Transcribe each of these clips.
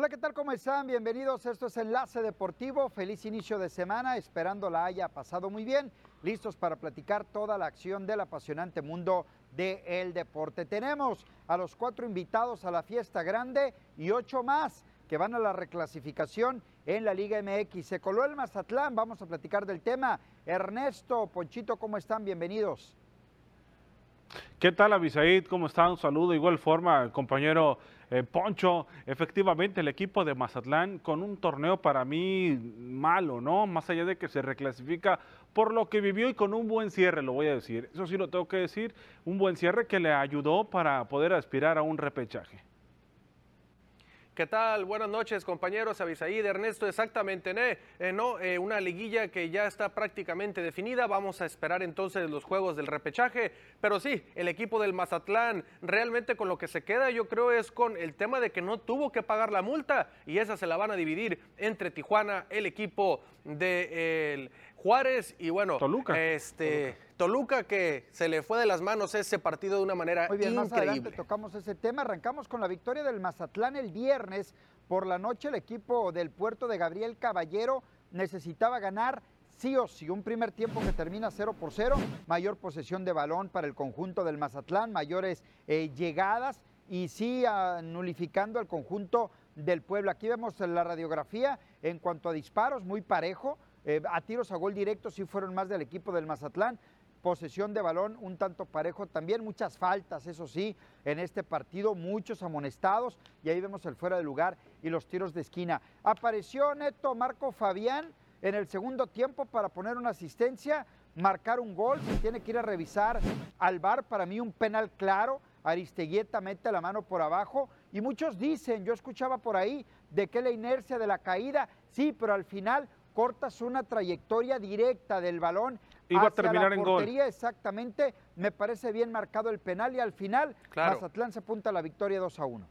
Hola, ¿qué tal? ¿Cómo están? Bienvenidos. Esto es Enlace Deportivo. Feliz inicio de semana, esperando la haya pasado muy bien. Listos para platicar toda la acción del apasionante mundo del deporte. Tenemos a los cuatro invitados a la fiesta grande y ocho más que van a la reclasificación en la Liga MX. Se coló el Mazatlán, vamos a platicar del tema. Ernesto, Ponchito, ¿cómo están? Bienvenidos. ¿Qué tal, Abisaid? ¿Cómo están? Un saludo. De igual forma, compañero eh, Poncho, efectivamente el equipo de Mazatlán con un torneo para mí malo, ¿no? Más allá de que se reclasifica por lo que vivió y con un buen cierre, lo voy a decir. Eso sí lo tengo que decir, un buen cierre que le ayudó para poder aspirar a un repechaje. ¿Qué tal? Buenas noches, compañeros. Avisaí de Ernesto, exactamente, eh, no, eh, una liguilla que ya está prácticamente definida. Vamos a esperar entonces los juegos del repechaje. Pero sí, el equipo del Mazatlán, realmente con lo que se queda, yo creo, es con el tema de que no tuvo que pagar la multa y esa se la van a dividir entre Tijuana, el equipo de Juárez y bueno, Toluca. Este, Toluca. Que se le fue de las manos ese partido de una manera Muy bien, increíble. más adelante tocamos ese tema. Arrancamos con la victoria del Mazatlán el viernes. Por la noche el equipo del puerto de Gabriel Caballero necesitaba ganar sí o sí. Un primer tiempo que termina 0 por 0, mayor posesión de balón para el conjunto del Mazatlán, mayores eh, llegadas y sí nulificando al conjunto del pueblo. Aquí vemos la radiografía en cuanto a disparos, muy parejo. Eh, a tiros a gol directo sí fueron más del equipo del Mazatlán. Posesión de balón un tanto parejo también, muchas faltas, eso sí, en este partido, muchos amonestados y ahí vemos el fuera de lugar y los tiros de esquina. Apareció Neto Marco Fabián en el segundo tiempo para poner una asistencia, marcar un gol, se tiene que ir a revisar al bar, para mí un penal claro, Aristeguieta mete la mano por abajo y muchos dicen, yo escuchaba por ahí, de que la inercia de la caída, sí, pero al final cortas una trayectoria directa del balón Iba hacia a terminar la en portería, exactamente, me parece bien marcado el penal y al final Claro. Mazatlán se apunta a la victoria 2 a 1.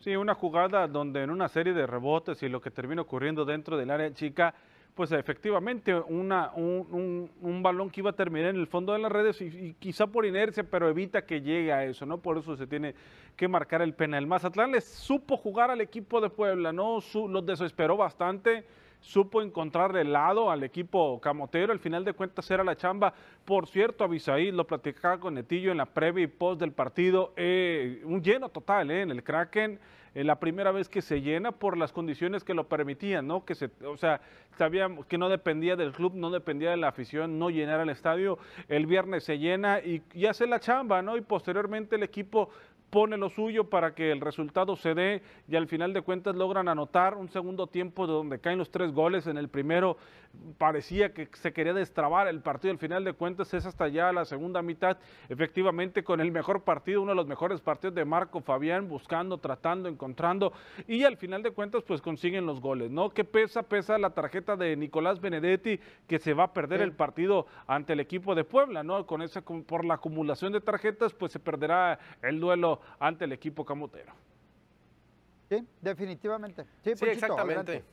Sí, una jugada donde en una serie de rebotes y lo que termina ocurriendo dentro del área chica, pues efectivamente una, un, un- un balón que iba a terminar en el fondo de las redes y, y quizá por inercia, pero evita que llegue a eso, ¿no? Por eso se tiene que marcar el penal. Mazatlán les supo jugar al equipo de Puebla, ¿no? Su- los desesperó bastante, supo encontrar el lado al equipo camotero, al final de cuentas era la chamba. Por cierto, Abisaí lo platicaba con Netillo en la previa y post del partido, eh, un lleno total ¿eh? en el Kraken, la primera vez que se llena por las condiciones que lo permitían, ¿no? Que se, o sea, sabíamos que no dependía del club, no dependía de la afición, no llenar el estadio. El viernes se llena y, y hace la chamba, ¿no? Y posteriormente el equipo pone lo suyo para que el resultado se dé y al final de cuentas logran anotar un segundo tiempo de donde caen los tres goles. En el primero parecía que se quería destrabar el partido, al final de cuentas es hasta ya la segunda mitad, efectivamente con el mejor partido, uno de los mejores partidos de Marco Fabián, buscando, tratando, encontrando y al final de cuentas pues consiguen los goles, ¿no? ¿Qué pesa? Pesa la tarjeta de Nicolás Benedetti que se va a perder Sí. el partido ante el equipo de Puebla, ¿no? Con esa, por la acumulación de tarjetas pues se perderá el duelo ante el equipo camotero. Sí, definitivamente. Sí, Sí, Ponchito, exactamente. adelante.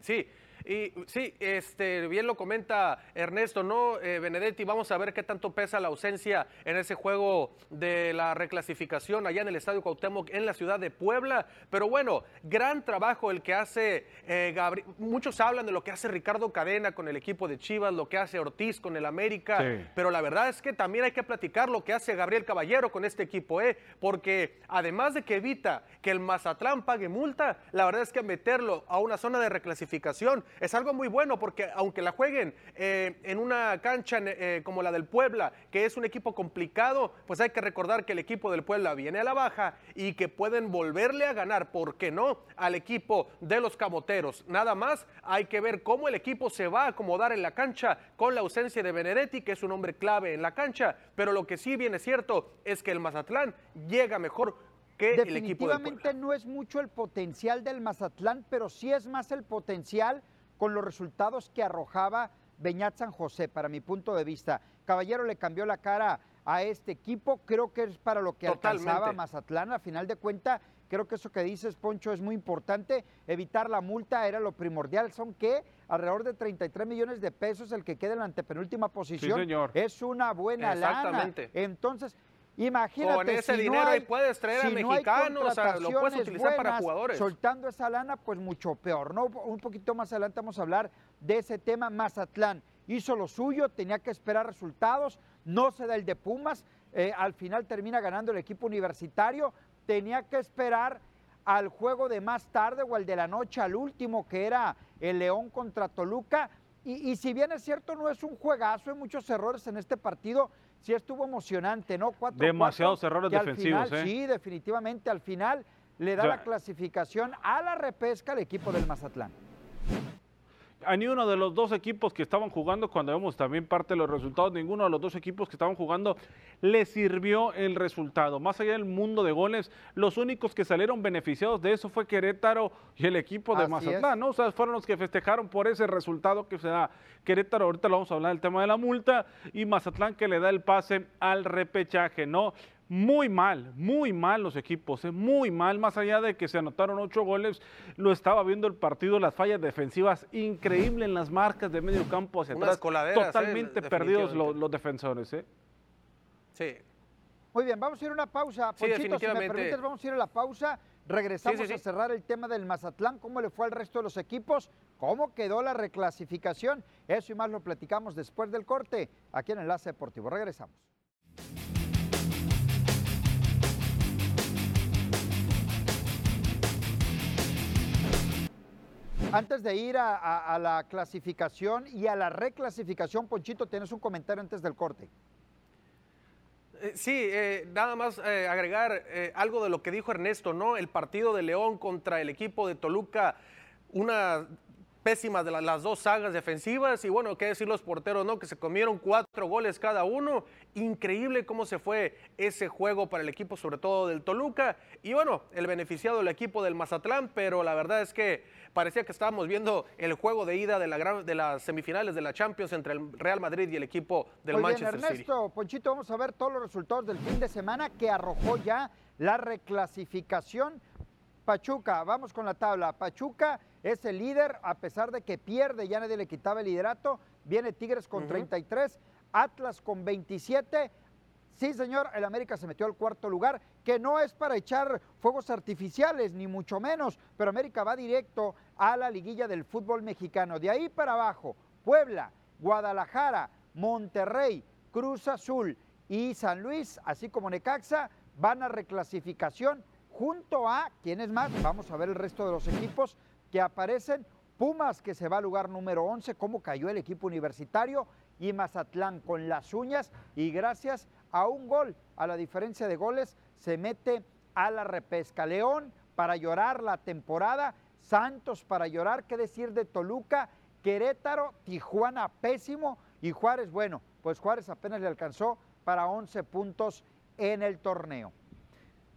Sí, y sí, este, bien lo comenta Ernesto, ¿no? Eh, Benedetti, vamos a ver qué tanto pesa la ausencia en ese juego de la reclasificación allá en el Estadio Cuauhtémoc en la ciudad de Puebla. Pero bueno, gran trabajo el que hace eh, Gabri- Muchos hablan de lo que hace Ricardo Cadena con el equipo de Chivas, lo que hace Ortiz con el América. Sí. Pero la verdad es que también hay que platicar lo que hace Gabriel Caballero con este equipo, ¿eh? Porque además de que evita que el Mazatlán pague multa, la verdad es que meterlo a una zona de reclasificación es algo muy bueno porque aunque la jueguen eh, en una cancha eh, como la del Puebla, que es un equipo complicado, pues hay que recordar que el equipo del Puebla viene a la baja y que pueden volverle a ganar, ¿por qué no?, al equipo de los Camoteros. Nada más hay que ver cómo el equipo se va a acomodar en la cancha con la ausencia de Benedetti, que es un hombre clave en la cancha, pero lo que sí viene cierto es que el Mazatlán llega mejor que el equipo del Puebla. Definitivamente no es mucho el potencial del Mazatlán, pero sí es más el potencial con los resultados que arrojaba Beñat San José, para mi punto de vista. Caballero le cambió la cara a este equipo, creo que es para lo que Totalmente. alcanzaba Mazatlán, a final de cuenta, creo que eso que dices, Poncho, es muy importante, evitar la multa era lo primordial, son que alrededor de 33 millones de pesos el que queda en la antepenúltima posición, señor. es una buena lana. Exactamente. Entonces, Imagínate. Con ese si dinero no hay, puedes traer a no mexicanos, o sea, lo puedes utilizar para jugadores. Soltando esa lana, pues mucho peor, ¿no? Un poquito más adelante vamos a hablar de ese tema. Mazatlán hizo lo suyo, tenía que esperar resultados, no se da el de Pumas, eh, al final termina ganando el equipo universitario, tenía que esperar al juego de más tarde o al de la noche, al último, que era el León contra Toluca. Y, y si bien es cierto, no es un juegazo, hay muchos errores en este partido, sí estuvo emocionante, ¿no? 4-4, Demasiados errores defensivos, final, ¿eh? Sí, definitivamente, al final le da O sea, la clasificación a la repesca al equipo del Mazatlán. A ni uno de los dos equipos que estaban jugando, cuando vemos también parte de los resultados, ninguno de los dos equipos que estaban jugando le sirvió el resultado. Más allá del mundo de goles, los únicos que salieron beneficiados de eso fue Querétaro y el equipo de Así Mazatlán, es. ¿no? O sea, fueron los que festejaron por ese resultado que se da. Querétaro, ahorita lo vamos a hablar del tema de la multa, y Mazatlán que le da el pase al repechaje, ¿no? Muy mal, muy mal los equipos, ¿eh? muy mal, más allá de que se anotaron ocho goles, lo estaba viendo el partido, las fallas defensivas, increíble en las marcas de medio campo hacia Unas atrás, coladeras, ¿eh? totalmente perdidos los, defensores. ¿eh? Sí. Muy bien, vamos a ir a una pausa. Sí, Ponchito, si me permites, vamos a ir a la pausa. Regresamos Sí, sí, a cerrar el tema del Mazatlán, cómo le fue al resto de los equipos, cómo quedó la reclasificación. Eso y más lo platicamos después del corte, aquí en Enlace Deportivo. Regresamos. Antes de ir a, la clasificación y a la reclasificación, Ponchito, tienes un comentario antes del corte. Eh, Sí, eh, nada más eh, agregar algo de lo que dijo Ernesto, ¿no? El partido de León contra el equipo de Toluca, una pésima de la- las dos sagas defensivas y bueno, qué decir los porteros, ¿no? Que se comieron cuatro goles cada uno. Increíble cómo se fue ese juego para el equipo, sobre todo del Toluca. Y bueno, el beneficiado el equipo del Mazatlán, pero la verdad es que parecía que estábamos viendo el juego de ida de, la gran- de las semifinales de la Champions entre el Real Madrid y el equipo del Muy bien, Manchester City. Ernesto, Ponchito, vamos a ver todos los resultados del fin de semana que arrojó ya la reclasificación. Pachuca, vamos con la tabla. Pachuca es el líder, a pesar de que pierde, ya nadie le quitaba el liderato. Viene Tigres con 33, Atlas con 27. Sí, señor, el América se metió al cuarto lugar, que no es para echar fuegos artificiales, ni mucho menos, pero América va directo a la liguilla del fútbol mexicano. De ahí para abajo, Puebla, Guadalajara, Monterrey, Cruz Azul y San Luis, así como Necaxa, van a reclasificación junto a, ¿quiénes más? Vamos a ver el resto de los equipos que aparecen. Pumas, que se va al lugar número 11, cómo cayó el equipo universitario, y Mazatlán con las uñas, y gracias a un gol, a la diferencia de goles, se mete a la repesca. León para llorar la temporada, Santos para llorar, qué decir de Toluca, Querétaro, Tijuana pésimo, y Juárez, bueno, pues Juárez apenas le alcanzó para 11 puntos en el torneo.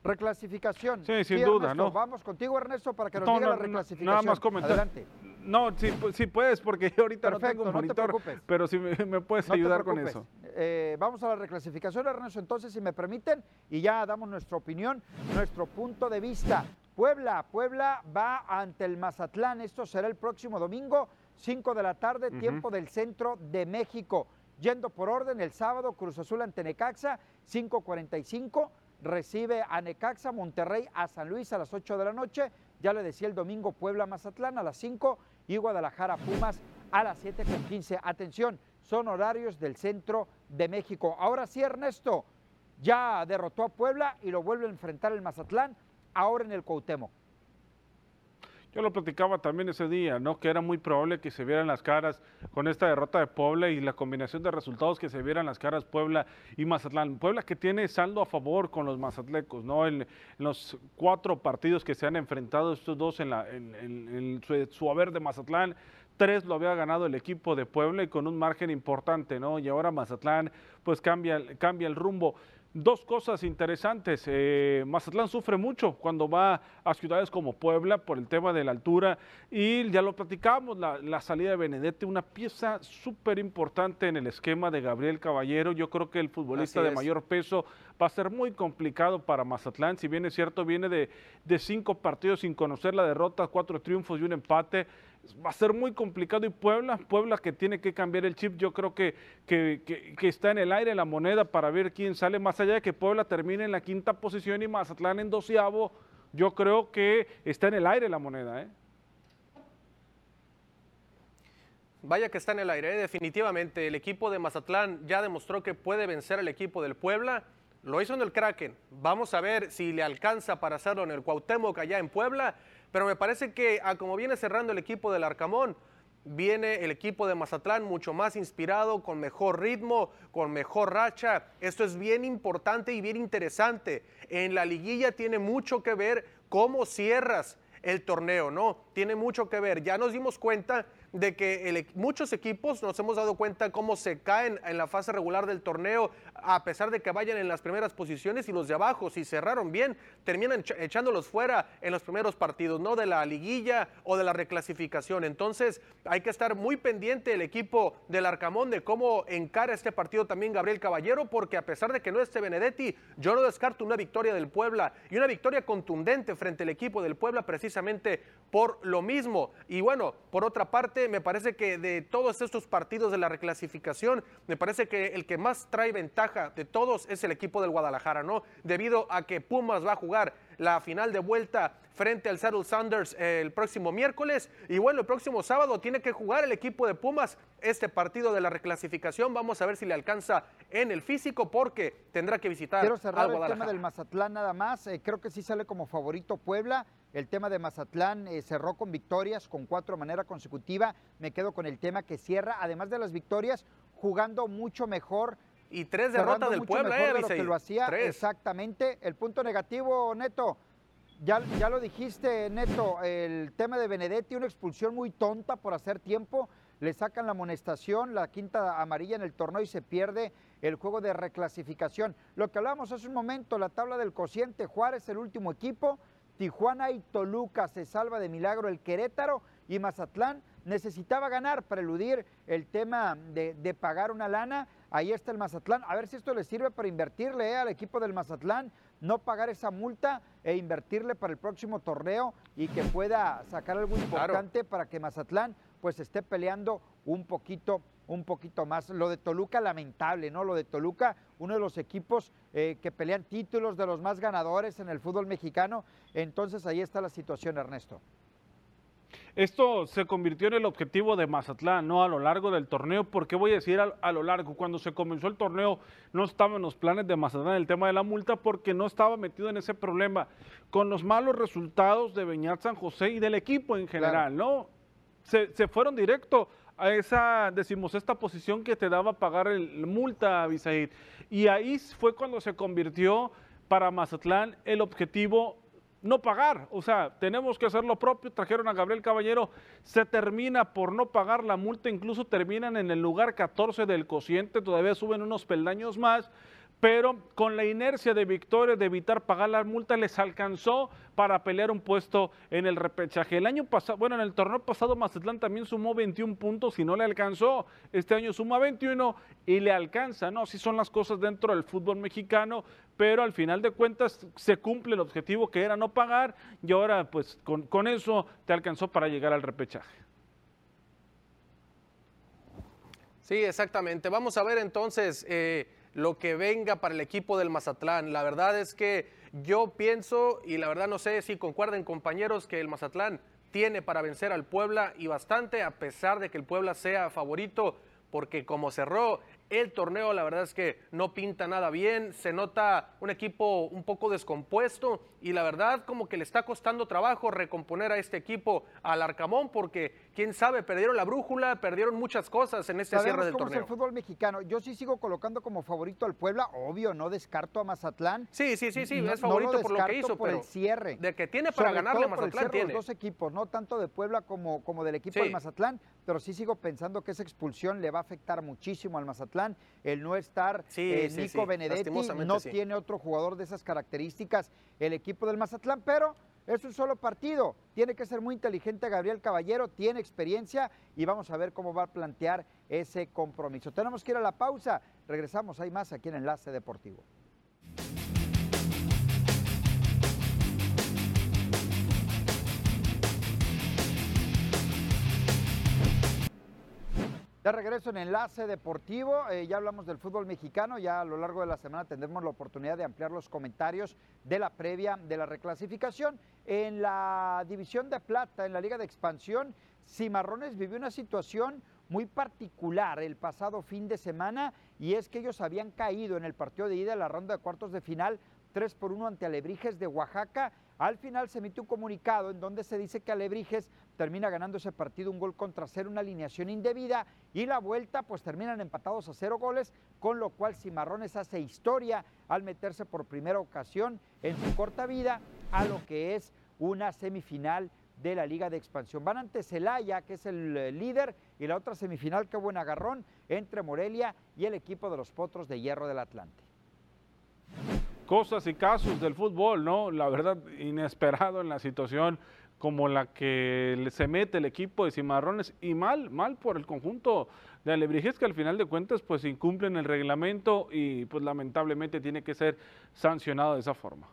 Reclasificación. Sí, sin duda, Ernesto, ¿no? Vamos contigo, Ernesto, para que nos No, diga no, la no, reclasificación. nada más comentar. Adelante. No, sí, pu- sí puedes, porque ahorita Perfecto, no tengo no te monitor, preocupes. pero si me, me puedes No te ayudar con eso. Eh, vamos a la reclasificación, Ernesto, entonces, si me permiten, y ya damos nuestra opinión, nuestro punto de vista. Puebla, Puebla va ante el Mazatlán. Esto será el próximo domingo, 5 de la tarde, tiempo del centro de México. Yendo por orden, el sábado, Cruz Azul ante Necaxa, 5.45. Recibe a Necaxa, Monterrey a San Luis a las 8 de la noche. Ya le decía el domingo, Puebla, Mazatlán a las 5 y Guadalajara, Pumas a las 7.15. Atención, son horarios del centro de México. Ahora sí, Ernesto, ya derrotó a Puebla y lo vuelve a enfrentar el Mazatlán, ahora en el Cuauhtémoc. Yo lo platicaba también ese día, ¿no? Que era muy probable que se vieran las caras con esta derrota de Puebla y la combinación de resultados que se vieran las caras Puebla y Mazatlán. Puebla que tiene saldo a favor con los mazatlecos, ¿no? En, los cuatro partidos que se han enfrentado estos dos en, la, en, su, su haber de Mazatlán, tres lo había ganado el equipo de Puebla y con un margen importante, ¿no? Y ahora Mazatlán pues cambia, cambia el rumbo. Dos cosas interesantes. eh, Mazatlán sufre mucho cuando va a ciudades como Puebla por el tema de la altura y ya lo platicamos, la, la salida de Benedetti, una pieza súper importante en el esquema de Gabriel Caballero. Yo creo que el futbolista de mayor peso va a ser muy complicado para Mazatlán. Si bien es cierto, viene de, de cinco partidos sin conocer la derrota, cuatro triunfos y un empate. Va a ser muy complicado y Puebla, Puebla que tiene que cambiar el chip, yo creo que, que, está en el aire la moneda para ver quién sale, más allá de que Puebla termine en la quinta posición y Mazatlán en doceavo, yo creo que está en el aire la moneda. ¿eh? Vaya que está en el aire, ¿eh? definitivamente. El equipo de Mazatlán ya demostró que puede vencer al equipo del Puebla. Lo hizo en el Kraken. Vamos a ver si le alcanza para hacerlo en el Cuauhtémoc allá en Puebla. Pero me parece que a como viene cerrando el equipo del Arcamón, viene el equipo de Mazatlán mucho más inspirado, con mejor ritmo, con mejor racha. Esto es bien importante y bien interesante. En la liguilla tiene mucho que ver cómo cierras el torneo, ¿no? Tiene mucho que ver. Ya nos dimos cuenta de que muchos equipos nos hemos dado cuenta cómo se caen en la fase regular del torneo, a pesar de que vayan en las primeras posiciones y los de abajo, si cerraron bien, terminan echándolos fuera en los primeros partidos, no de la liguilla o de la reclasificación. Entonces, hay que estar muy pendiente el equipo del Arcamón de cómo encara este partido también Gabriel Caballero, porque a pesar de que no esté Benedetti, yo no descarto una victoria del Puebla y una victoria contundente frente al equipo del Puebla precisamente por lo mismo. Y bueno, por otra parte, me parece que de todos estos partidos de la reclasificación, me parece que el que más trae ventaja de todos es el equipo del Guadalajara, ¿no? Debido a que Pumas va a jugar la final de vuelta frente al Seattle Sounders el próximo miércoles. Y bueno, el próximo sábado tiene que jugar el equipo de Pumas este partido de la reclasificación. Vamos a ver si le alcanza en el físico porque tendrá que visitar Quiero cerrar el tema del Mazatlán nada más. Eh, creo que sí sale como favorito Puebla. El tema de Mazatlán eh, cerró con victorias, con cuatro de manera consecutiva. Me quedo con el tema que cierra, además de las victorias, jugando mucho mejor. Y tres derrotas del Puebla, eh, de lo que lo hacía exactamente. El punto negativo, Neto, ya, ya lo dijiste, Neto, el tema de Benedetti, una expulsión muy tonta por hacer tiempo. Le sacan la amonestación, la quinta amarilla en el torneo y se pierde el juego de reclasificación. Lo que hablamos hace un momento, la tabla del cociente, Juárez, el último equipo, Tijuana y Toluca se salva de milagro el Querétaro y Mazatlán necesitaba ganar para eludir el tema de, pagar una lana. Ahí está el Mazatlán. A ver si esto le sirve para invertirle eh, al equipo del Mazatlán, no pagar esa multa e invertirle para el próximo torneo y que pueda sacar algo importante para que Mazatlán pues esté peleando un poquito un poquito más. Lo de Toluca, lamentable, ¿no? Lo de Toluca, uno de los equipos eh, que pelean títulos de los más ganadores en el fútbol mexicano. Entonces ahí está la situación, Ernesto. Esto se convirtió en el objetivo de Mazatlán, ¿no? A lo largo del torneo, porque voy a decir a, lo largo, cuando se comenzó el torneo no estaba en los planes de Mazatlán el tema de la multa porque no estaba metido en ese problema con los malos resultados de Beñat San José y del equipo en general, ¿no? Se, se, fueron directo a esa decimosexta posición que te daba pagar el, multa, Bisaid. Y ahí fue cuando se convirtió para Mazatlán el objetivo no pagar, o sea, tenemos que hacer lo propio, trajeron a Gabriel Caballero, se termina por no pagar la multa, incluso terminan en el lugar 14 del cociente, todavía suben unos peldaños más, pero con la inercia de Victoria de evitar pagar la multa les alcanzó para pelear un puesto en el repechaje. El año pasado, bueno, en el torneo pasado Mazatlán también sumó 21 puntos y no le alcanzó. Este año suma 21 y le alcanza, ¿no? Así son las cosas dentro del fútbol mexicano, pero al final de cuentas se cumple el objetivo que era no pagar y ahora pues con, con eso te alcanzó para llegar al repechaje. Sí, exactamente. Vamos a ver entonces... Eh lo que venga para el equipo del Mazatlán. La verdad es que yo pienso, y la verdad no sé si concuerden compañeros, que el Mazatlán tiene para vencer al Puebla y bastante, a pesar de que el Puebla sea favorito, porque como cerró el torneo, la verdad es que no pinta nada bien, se nota un equipo un poco descompuesto y la verdad como que le está costando trabajo recomponer a este equipo al Arcamón porque quién sabe, perdieron la brújula, perdieron muchas cosas en este cierre del cómo torneo. Es el fútbol mexicano. Yo sí sigo colocando como favorito al Puebla, obvio, no descarto a Mazatlán. Sí, sí, sí, sí, es favorito por lo que hizo, por el cierre. De que tiene para ganarle a Mazatlán tiene. Los dos equipos, no tanto de Puebla como, como del equipo de Mazatlán, pero sí sigo pensando que esa expulsión le va a afectar muchísimo al Mazatlán. El no estar eh, Nico Benedetti no tiene otro jugador de esas características el equipo del Mazatlán, pero es un solo partido. Tiene que ser muy inteligente Gabriel Caballero, tiene experiencia y vamos a ver cómo va a plantear ese compromiso. Tenemos que ir a la pausa. Regresamos, hay más aquí en Enlace Deportivo. De regreso en Enlace Deportivo, eh, ya hablamos del fútbol mexicano, ya a lo largo de la semana tendremos la oportunidad de ampliar los comentarios de la previa de la reclasificación. En la división de plata, en la Liga de Expansión, Cimarrones vivió una situación muy particular el pasado fin de semana y es que ellos habían caído en el partido de ida de la ronda de cuartos de final 3 por 1 ante Alebrijes de Oaxaca. Al final se emite un comunicado en donde se dice que Alebrijes termina ganando ese partido un gol contra cero, una alineación indebida y la vuelta pues terminan empatados a cero goles, con lo cual Cimarrones hace historia al meterse por primera ocasión en su corta vida a lo que es una semifinal de la Liga de Expansión. Van ante Celaya, que es el eh, líder, y la otra semifinal, qué buen agarrón, entre Morelia y el equipo de los Potros de Hierro del Atlante cosas y casos del fútbol, ¿no? La verdad, inesperado en la situación como la que se mete el equipo de Cimarrones y mal, mal por el conjunto de Alebrijes que al final de cuentas pues incumplen el reglamento y pues lamentablemente tiene que ser sancionado de esa forma.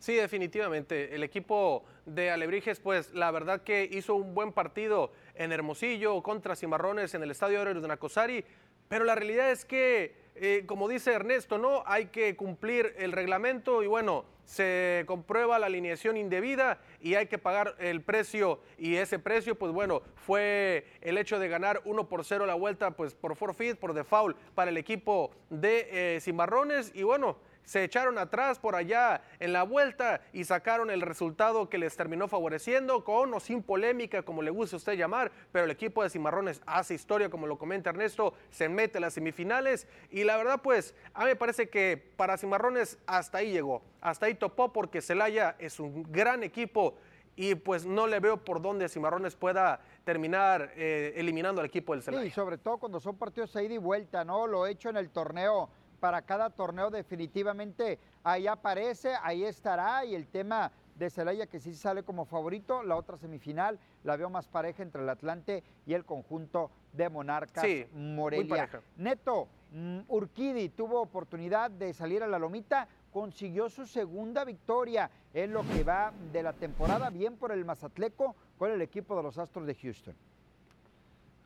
Sí, definitivamente. El equipo de Alebrijes, pues la verdad que hizo un buen partido en Hermosillo contra Cimarrones en el Estadio Héroes de Nacosari, pero la realidad es que como dice Ernesto, ¿no? Hay que cumplir el reglamento y bueno, se comprueba la alineación indebida y hay que pagar el precio y ese precio, pues bueno, fue el hecho de ganar 1 por 0 la vuelta, pues por forfeit, por default para el equipo de eh, Cimarrones y bueno, se echaron atrás por allá en la vuelta y sacaron el resultado que les terminó favoreciendo, con o sin polémica, como le guste a usted llamar, pero el equipo de Cimarrones hace historia, como lo comenta Ernesto, se mete a las semifinales y la verdad pues a mí me parece que para Cimarrones hasta ahí llegó, hasta ahí topó porque Celaya es un gran equipo y pues no le veo por dónde Cimarrones pueda terminar eh, eliminando al equipo del Celaya. Sí, sobre todo cuando son partidos de vuelta, ¿no? Lo he hecho en el torneo para cada torneo definitivamente ahí aparece, ahí estará y el tema de Celaya que sí sale como favorito, la otra semifinal la veo más pareja entre el Atlante y el conjunto de Monarcas sí, Morelia. Neto, mm, Urquidi tuvo oportunidad de salir a la lomita, consiguió su segunda victoria en lo que va de la temporada, bien por el Mazatleco con el equipo de los Astros de Houston.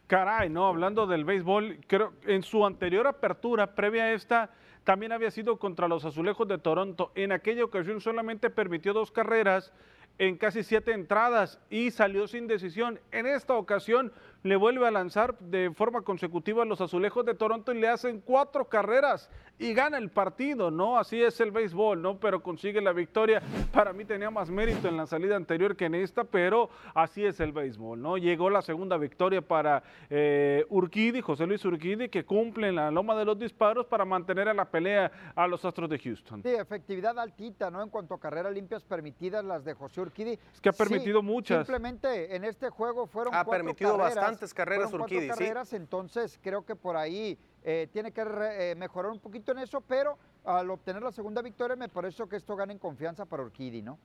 Caray, no, hablando del béisbol, creo en su anterior apertura, previa a esta, también había sido contra los Azulejos de Toronto. En aquella ocasión solamente permitió dos carreras en casi siete entradas y salió sin decisión. En esta ocasión le vuelve a lanzar de forma consecutiva a los azulejos de Toronto y le hacen cuatro carreras y gana el partido, ¿no? Así es el béisbol, ¿no? Pero consigue la victoria. Para mí tenía más mérito en la salida anterior que en esta, pero así es el béisbol, ¿no? Llegó la segunda victoria para eh, Urquidi, José Luis Urquidi, que cumple en la loma de los disparos para mantener a la pelea a los Astros de Houston. Sí, efectividad altita, ¿no? En cuanto a carreras limpias permitidas, las de José Urquidi. Es que ha permitido muchas. Simplemente en este juego fueron ha cuatro permitido bastantes carreras Urquidi, carreras, entonces creo que por ahí eh, tiene que eh, mejorar un poquito en eso, pero al obtener la segunda victoria me parece que esto gana en confianza para Urquidi, ¿no?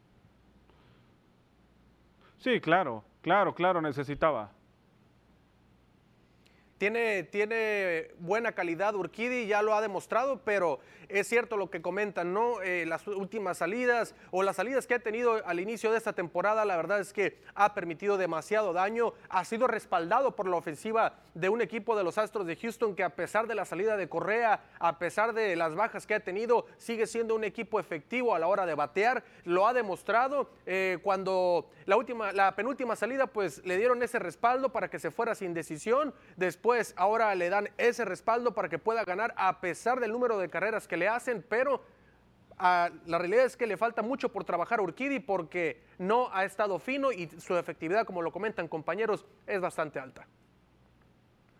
Sí, claro, claro, claro, necesitaba. Tiene, tiene, buena calidad Urquidi, ya lo ha demostrado, pero es cierto lo que comentan, ¿no? Eh, las últimas salidas o las salidas que ha tenido al inicio de esta temporada, la verdad es que ha permitido demasiado daño, ha sido respaldado por la ofensiva de un equipo de los Astros de Houston que a pesar de la salida de Correa, a pesar de las bajas que ha tenido, sigue siendo un equipo efectivo a la hora de batear, lo ha demostrado eh, cuando la última, la penúltima salida, pues le dieron ese respaldo para que se fuera sin decisión, pues ahora le dan ese respaldo para que pueda ganar a pesar del número de carreras que le hacen, pero ah, la realidad es que le falta mucho por trabajar a Urquidi porque no ha estado fino y su efectividad, como lo comentan compañeros, es bastante alta.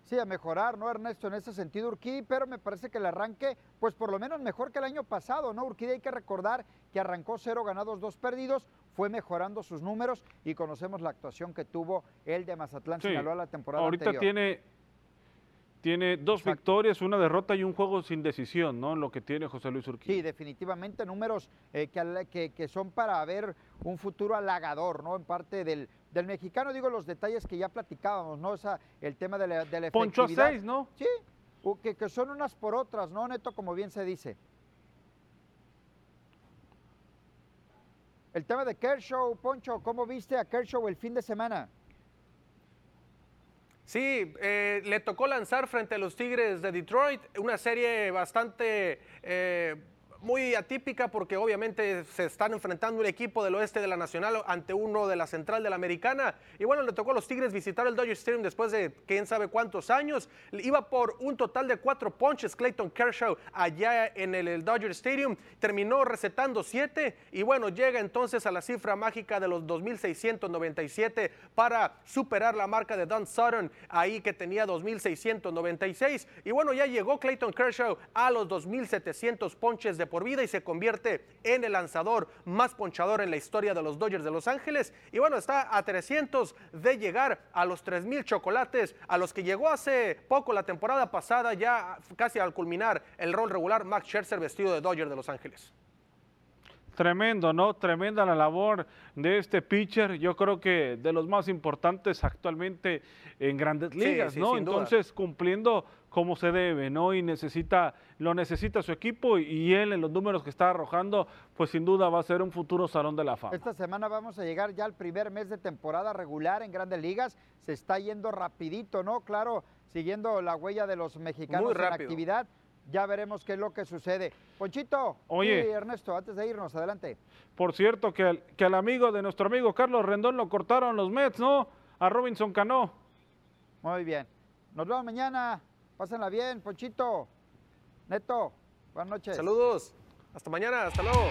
Sí, a mejorar, ¿no, Ernesto? En ese sentido, Urquidi, pero me parece que el arranque, pues por lo menos mejor que el año pasado, ¿no? Urquidi hay que recordar que arrancó cero ganados, dos perdidos, fue mejorando sus números y conocemos la actuación que tuvo el de Mazatlán sí. Sinaloa la temporada Ahorita tiene tiene dos victorias, una derrota y un juego sin decisión, ¿no? Lo que tiene José Luis Urquidi. Sí, definitivamente números eh, que, que, son para ver un futuro halagador, ¿no? En parte del, del mexicano, digo los detalles que ya platicábamos, ¿no? O sea, el tema de la, de la Poncho seis, ¿no? Sí, que, que son unas por otras, ¿no, Neto? Como bien se dice. El tema de Kershaw, Poncho, ¿cómo viste a Kershaw el fin de semana? Sí, eh, le tocó lanzar frente a los Tigres de Detroit, una serie bastante eh, muy atípica porque obviamente se están enfrentando un equipo del oeste de la Nacional ante uno de la Central de la Americana. Y bueno, le tocó a los Tigres visitar el Dodger Stadium después de quién sabe cuántos años. Iba por un total de cuatro ponches Clayton Kershaw allá en el, Dodger Stadium. Terminó recetando siete y bueno, llega entonces a la cifra mágica de los 2.697 para superar la marca de Don Sutton ahí que tenía 2.696. Y bueno, ya llegó Clayton Kershaw a los 2.700 ponches de por vida y se convierte en el lanzador más ponchador en la historia de los Dodgers de Los Ángeles. Y bueno, está a 300 de llegar a los 3.000 chocolates a los que llegó hace poco la temporada pasada, ya casi al culminar el rol regular, Max Scherzer vestido de Dodger de Los Ángeles. Tremendo, ¿no? Tremenda la labor de este pitcher. Yo creo que de los más importantes actualmente en grandes ligas, ¿no? Entonces, cumpliendo como se debe, ¿no? Y necesita, lo necesita su equipo y, él en los números que está arrojando, pues sin duda va a ser un futuro salón de la fama. Esta semana vamos a llegar ya al primer mes de temporada regular en grandes ligas. Se está yendo rapidito, ¿no? Claro, siguiendo la huella de los mexicanos en actividad ya veremos qué es lo que sucede. Ponchito, oye, Ernesto, antes de irnos, adelante. Por cierto, que, al, que al amigo de nuestro amigo Carlos Rendón lo cortaron los Mets, ¿no? A Robinson Cano. Muy bien. Nos vemos mañana. Pásenla bien, Ponchito. Neto, buenas noches. Saludos. Hasta mañana. Hasta luego.